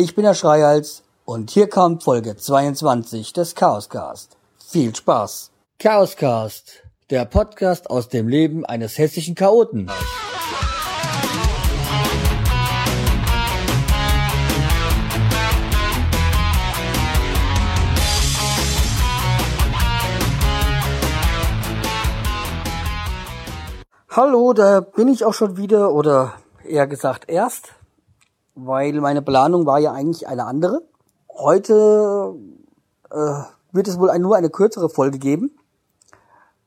Ich bin der Schreihals und hier kommt Folge 22 des Chaoscast. Viel Spaß! Chaoscast, der Podcast aus dem Leben eines hessischen Chaoten. Hallo, da bin ich auch schon wieder oder eher gesagt erst weil meine Planung war ja eigentlich eine andere. Heute äh, wird es wohl nur eine kürzere Folge geben.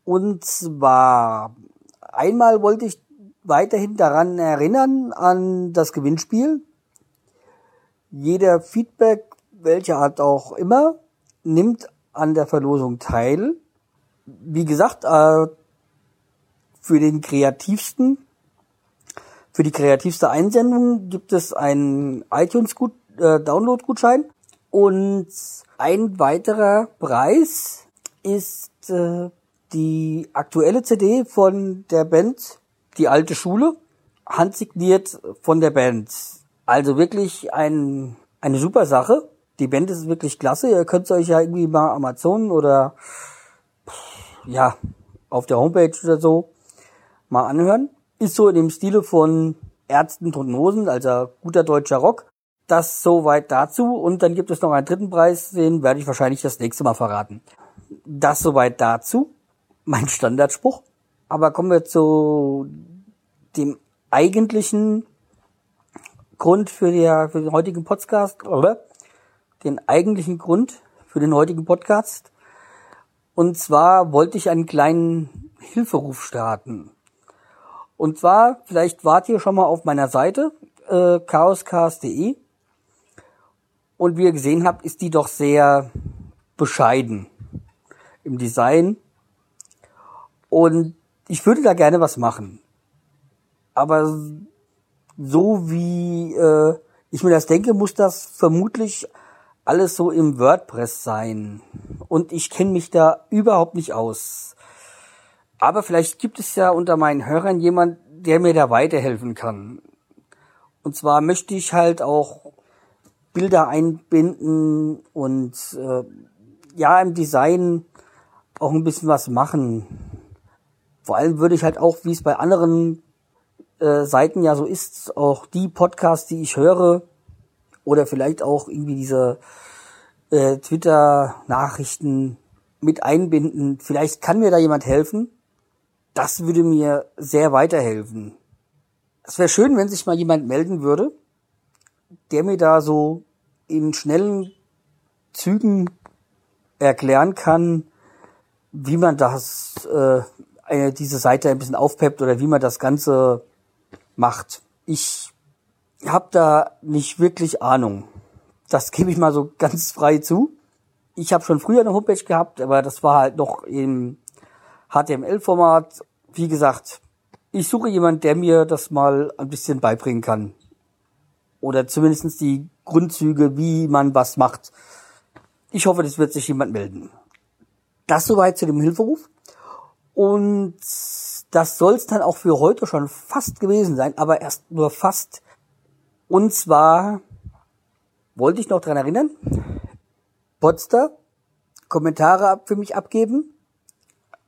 Und zwar einmal wollte ich weiterhin daran erinnern an das Gewinnspiel. Jeder Feedback, welcher hat auch immer, nimmt an der Verlosung teil. Wie gesagt, äh, für den kreativsten für die kreativste Einsendung gibt es einen iTunes äh, und ein weiterer Preis ist äh, die aktuelle CD von der Band Die alte Schule, handsigniert von der Band. Also wirklich ein, eine super Sache. Die Band ist wirklich klasse. Ihr könnt euch ja irgendwie mal Amazon oder ja auf der Homepage oder so mal anhören. Ist so in dem Stile von Ärzten, Toten also guter deutscher Rock. Das soweit dazu. Und dann gibt es noch einen dritten Preis, den werde ich wahrscheinlich das nächste Mal verraten. Das soweit dazu. Mein Standardspruch. Aber kommen wir zu dem eigentlichen Grund für, die, für den heutigen Podcast, oder? Den eigentlichen Grund für den heutigen Podcast. Und zwar wollte ich einen kleinen Hilferuf starten. Und zwar, vielleicht wart ihr schon mal auf meiner Seite, äh, chaoscast.de. Und wie ihr gesehen habt, ist die doch sehr bescheiden im Design. Und ich würde da gerne was machen. Aber so wie äh, ich mir das denke, muss das vermutlich alles so im WordPress sein. Und ich kenne mich da überhaupt nicht aus. Aber vielleicht gibt es ja unter meinen Hörern jemand, der mir da weiterhelfen kann. Und zwar möchte ich halt auch Bilder einbinden und äh, ja im Design auch ein bisschen was machen. Vor allem würde ich halt auch, wie es bei anderen äh, Seiten ja so ist, auch die Podcasts, die ich höre, oder vielleicht auch irgendwie diese äh, Twitter-Nachrichten mit einbinden. Vielleicht kann mir da jemand helfen das würde mir sehr weiterhelfen. Es wäre schön, wenn sich mal jemand melden würde, der mir da so in schnellen Zügen erklären kann, wie man das, äh, diese Seite ein bisschen aufpeppt oder wie man das Ganze macht. Ich habe da nicht wirklich Ahnung. Das gebe ich mal so ganz frei zu. Ich habe schon früher eine Homepage gehabt, aber das war halt noch im HTML-Format. Wie gesagt, ich suche jemanden, der mir das mal ein bisschen beibringen kann. Oder zumindestens die Grundzüge, wie man was macht. Ich hoffe, das wird sich jemand melden. Das soweit zu dem Hilferuf. Und das soll es dann auch für heute schon fast gewesen sein, aber erst nur fast. Und zwar wollte ich noch dran erinnern, Potster, Kommentare für mich abgeben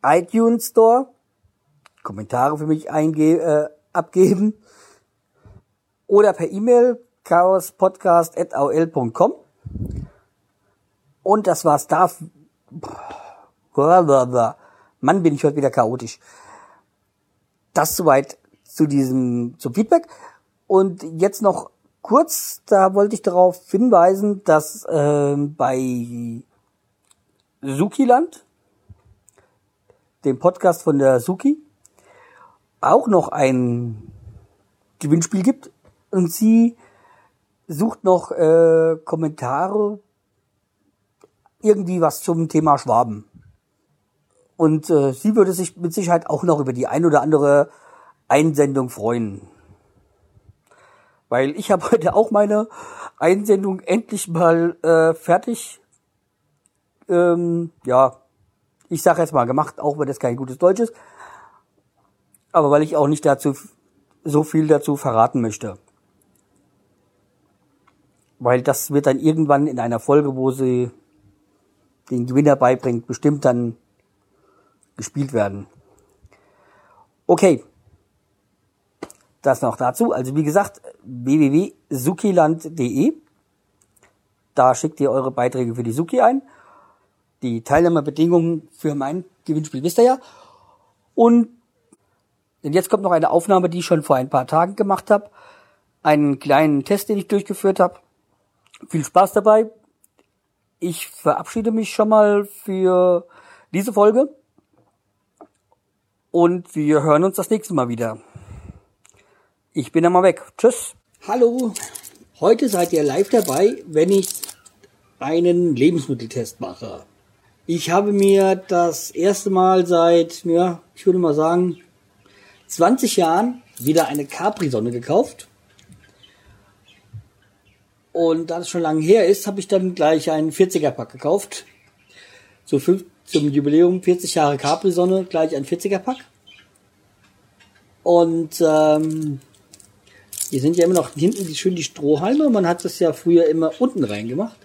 iTunes Store, Kommentare für mich einge äh, abgeben oder per E-Mail chaospodcast.aol.com und das war's da. Mann, bin ich heute wieder chaotisch. Das soweit zu diesem, zum Feedback. Und jetzt noch kurz, da wollte ich darauf hinweisen, dass äh, bei Sukiland, dem Podcast von der Suki, auch noch ein Gewinnspiel gibt. Und sie sucht noch äh, Kommentare, irgendwie was zum Thema Schwaben. Und äh, sie würde sich mit Sicherheit auch noch über die ein oder andere Einsendung freuen. Weil ich habe heute auch meine Einsendung endlich mal äh, fertig. Ähm, ja, ich sage jetzt mal gemacht, auch wenn das kein gutes Deutsch ist. Aber weil ich auch nicht dazu so viel dazu verraten möchte. weil das wird dann irgendwann in einer Folge, wo sie den Gewinner beibringt, bestimmt dann gespielt werden. Okay. Das noch dazu. Also wie gesagt, www.sukiland.de. Da schickt ihr eure Beiträge für die Suki ein. Die Teilnahmebedingungen für mein Gewinnspiel wisst ihr ja. Und jetzt kommt noch eine Aufnahme, die ich schon vor ein paar Tagen gemacht habe. Einen kleinen Test, den ich durchgeführt habe. Viel Spaß dabei. Ich verabschiede mich schon mal für diese Folge. Und wir hören uns das nächste Mal wieder. Ich bin einmal weg. Tschüss. Hallo. Heute seid ihr live dabei, wenn ich einen Lebensmitteltest mache. Ich habe mir das erste Mal seit, ja, ich würde mal sagen, 20 Jahren wieder eine Capri-Sonne gekauft. Und da es schon lange her ist, habe ich dann gleich einen 40er-Pack gekauft. So fünf, zum Jubiläum 40 Jahre Capri-Sonne, gleich ein 40er-Pack. Und ähm, hier sind ja immer noch hinten die, schön die Strohhalme. Man hat das ja früher immer unten reingemacht.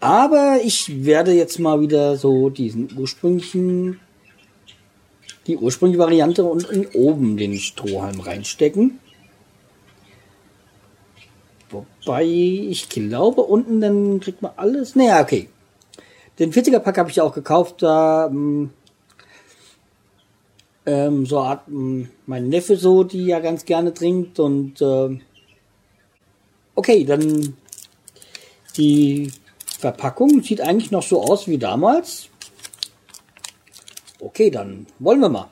Aber ich werde jetzt mal wieder so diesen ursprünglichen, die ursprüngliche Variante und in oben den Strohhalm reinstecken. Wobei ich glaube, unten dann kriegt man alles. Naja, okay. Den 40er Pack habe ich auch gekauft. Da ähm, ähm, so hat ähm, mein Neffe so, die ja ganz gerne trinkt und äh, okay, dann die Verpackung sieht eigentlich noch so aus wie damals. Okay, dann wollen wir mal.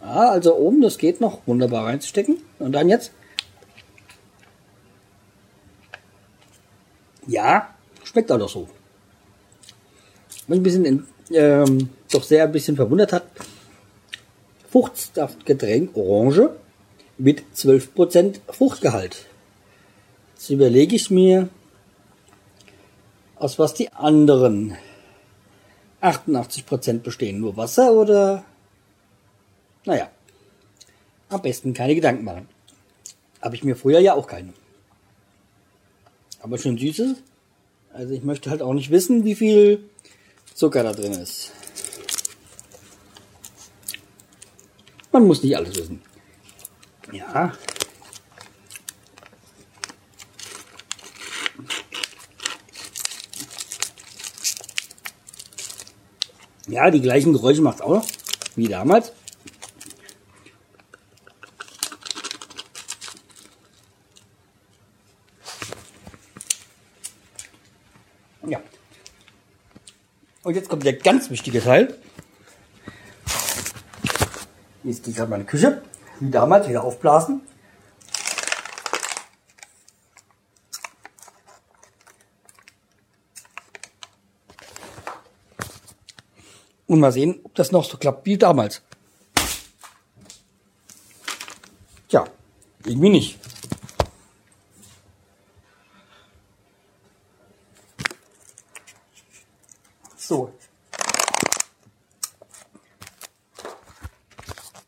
Ah, also oben, das geht noch wunderbar reinzustecken. Und dann jetzt. Ja, schmeckt auch noch so. Ein bisschen ähm, doch sehr ein bisschen verwundert hat. Fruchtsaftgetränk Orange mit 12% Fruchtgehalt. Jetzt überlege ich mir, aus was die anderen 88% bestehen. Nur Wasser oder? Naja, am besten keine Gedanken machen. Habe ich mir früher ja auch keine. Aber schön süßes. Also ich möchte halt auch nicht wissen, wie viel Zucker da drin ist. Man muss nicht alles wissen. Ja. Ja, die gleichen Geräusche macht es auch noch, wie damals. Ja. Und jetzt kommt der ganz wichtige Teil. Jetzt ich gerade meine Küche, wie damals, wieder aufblasen. Und mal sehen, ob das noch so klappt wie damals. Tja, irgendwie nicht. So,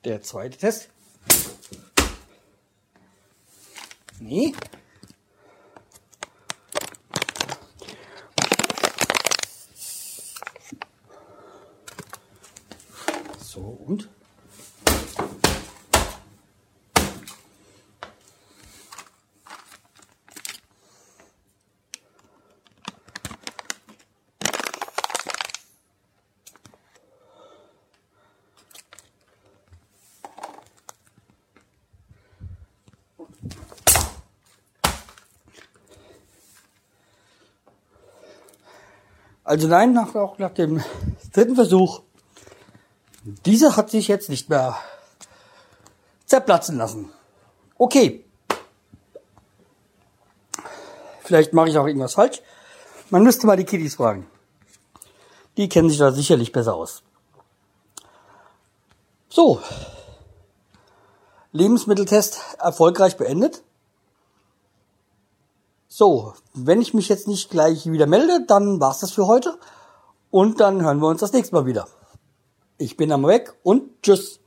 Der zweite Test. Nee. So und Also nein, nach, auch nach dem dritten Versuch. Dieser hat sich jetzt nicht mehr zerplatzen lassen. Okay. Vielleicht mache ich auch irgendwas falsch. Man müsste mal die Kiddies fragen. Die kennen sich da sicherlich besser aus. So. Lebensmitteltest erfolgreich beendet. So, wenn ich mich jetzt nicht gleich wieder melde, dann war's das für heute. Und dann hören wir uns das nächste Mal wieder. Ich bin am Weg und tschüss.